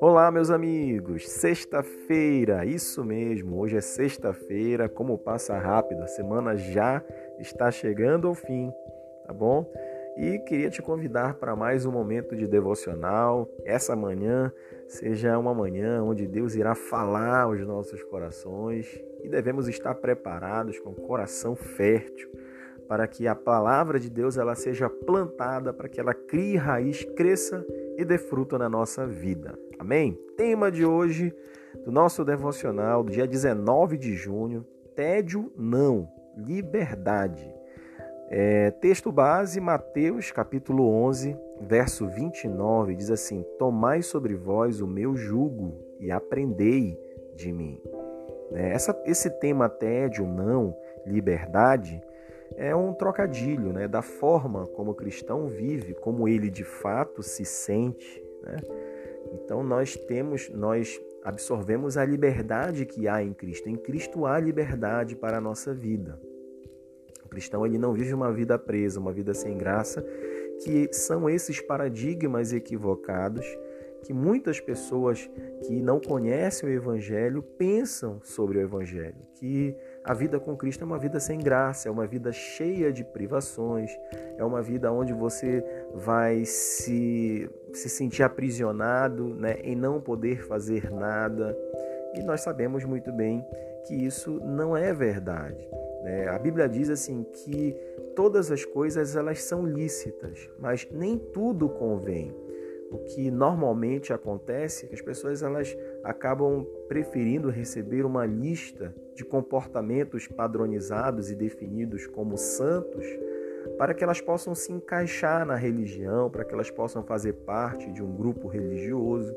Olá, meus amigos! Sexta-feira, isso mesmo, hoje é sexta-feira, como passa rápido, a semana já está chegando ao fim, tá bom? E queria te convidar para mais um momento de devocional. Essa manhã seja uma manhã onde Deus irá falar aos nossos corações e devemos estar preparados com o coração fértil para que a palavra de Deus ela seja plantada, para que ela crie raiz, cresça e dê fruto na nossa vida. Amém? Tema de hoje do nosso devocional do dia 19 de junho: tédio não, liberdade. É, texto base, Mateus capítulo 11, verso 29, diz assim: Tomai sobre vós o meu jugo e aprendei de mim. É, essa, esse tema tédio, não, liberdade, é um trocadilho né, da forma como o cristão vive, como ele de fato se sente. Né? Então nós temos, nós absorvemos a liberdade que há em Cristo. Em Cristo há liberdade para a nossa vida. O cristão ele não vive uma vida presa, uma vida sem graça, que são esses paradigmas equivocados que muitas pessoas que não conhecem o Evangelho pensam sobre o Evangelho, que a vida com Cristo é uma vida sem graça, é uma vida cheia de privações, é uma vida onde você vai se, se sentir aprisionado né, em não poder fazer nada. E nós sabemos muito bem que isso não é verdade. Né? A Bíblia diz assim que todas as coisas elas são lícitas, mas nem tudo convém. O que normalmente acontece é que as pessoas elas acabam preferindo receber uma lista de comportamentos padronizados e definidos como santos para que elas possam se encaixar na religião, para que elas possam fazer parte de um grupo religioso.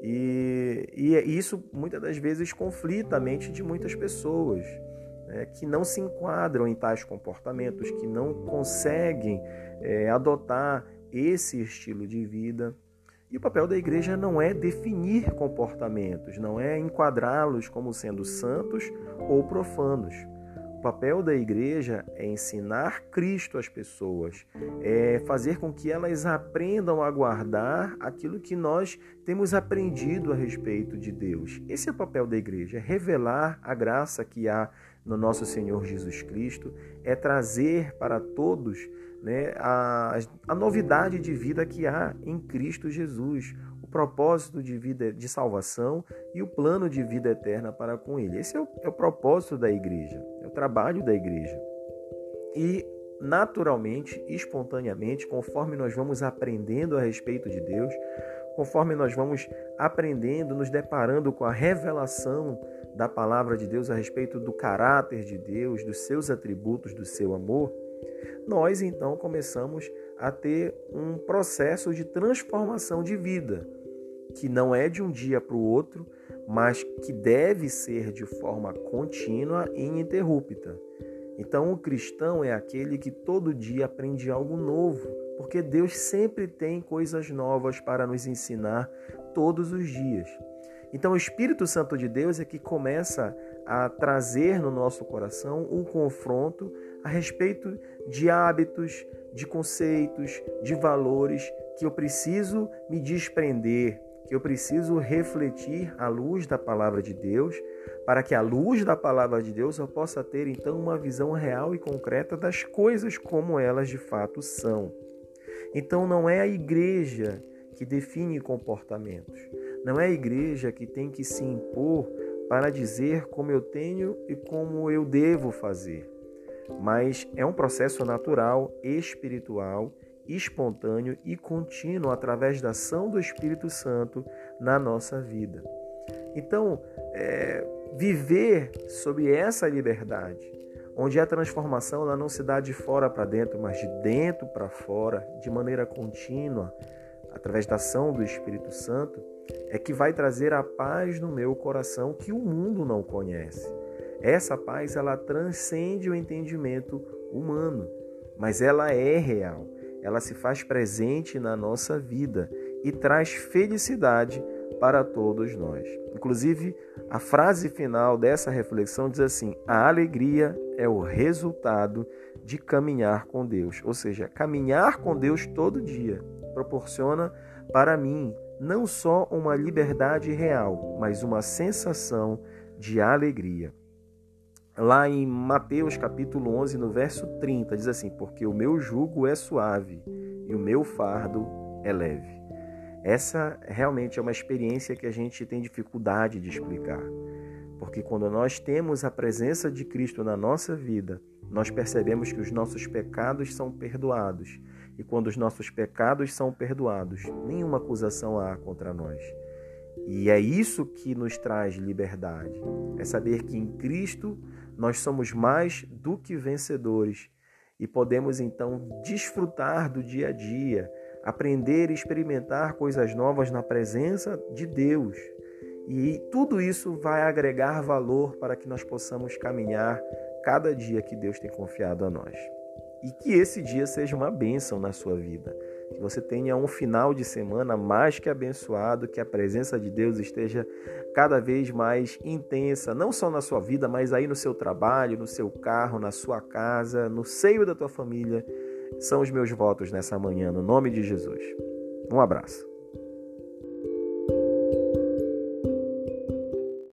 E, e isso muitas das vezes conflita a mente de muitas pessoas né, que não se enquadram em tais comportamentos, que não conseguem é, adotar esse estilo de vida. E o papel da igreja não é definir comportamentos, não é enquadrá-los como sendo santos ou profanos. O papel da igreja é ensinar Cristo às pessoas, é fazer com que elas aprendam a guardar aquilo que nós temos aprendido a respeito de Deus. Esse é o papel da igreja, é revelar a graça que há no nosso Senhor Jesus Cristo, é trazer para todos né, a, a novidade de vida que há em Cristo Jesus, o propósito de vida de salvação e o plano de vida eterna para com Ele. Esse é o, é o propósito da igreja, é o trabalho da igreja. E naturalmente, espontaneamente, conforme nós vamos aprendendo a respeito de Deus, conforme nós vamos aprendendo, nos deparando com a revelação da palavra de Deus a respeito do caráter de Deus, dos seus atributos, do seu amor, nós então começamos a ter um processo de transformação de vida, que não é de um dia para o outro, mas que deve ser de forma contínua e ininterrupta. Então, o cristão é aquele que todo dia aprende algo novo, porque Deus sempre tem coisas novas para nos ensinar todos os dias. Então, o Espírito Santo de Deus é que começa a trazer no nosso coração um confronto a respeito de hábitos, de conceitos, de valores que eu preciso me desprender, que eu preciso refletir à luz da palavra de Deus, para que à luz da palavra de Deus eu possa ter então uma visão real e concreta das coisas como elas de fato são. Então não é a igreja que define comportamentos. Não é a igreja que tem que se impor para dizer como eu tenho e como eu devo fazer. Mas é um processo natural, espiritual, espontâneo e contínuo através da ação do Espírito Santo na nossa vida. Então, é, viver sob essa liberdade, onde a transformação ela não se dá de fora para dentro, mas de dentro para fora, de maneira contínua, através da ação do Espírito Santo, é que vai trazer a paz no meu coração que o mundo não conhece. Essa paz ela transcende o entendimento humano, mas ela é real. Ela se faz presente na nossa vida e traz felicidade para todos nós. Inclusive, a frase final dessa reflexão diz assim: a alegria é o resultado de caminhar com Deus. Ou seja, caminhar com Deus todo dia proporciona para mim não só uma liberdade real, mas uma sensação de alegria. Lá em Mateus capítulo 11, no verso 30, diz assim: Porque o meu jugo é suave e o meu fardo é leve. Essa realmente é uma experiência que a gente tem dificuldade de explicar. Porque quando nós temos a presença de Cristo na nossa vida, nós percebemos que os nossos pecados são perdoados. E quando os nossos pecados são perdoados, nenhuma acusação há contra nós. E é isso que nos traz liberdade. É saber que em Cristo nós somos mais do que vencedores e podemos então desfrutar do dia a dia, aprender e experimentar coisas novas na presença de Deus. E tudo isso vai agregar valor para que nós possamos caminhar cada dia que Deus tem confiado a nós. E que esse dia seja uma bênção na sua vida. Você tenha um final de semana mais que abençoado, que a presença de Deus esteja cada vez mais intensa, não só na sua vida, mas aí no seu trabalho, no seu carro, na sua casa, no seio da tua família são os meus votos nessa manhã, no nome de Jesus. Um abraço.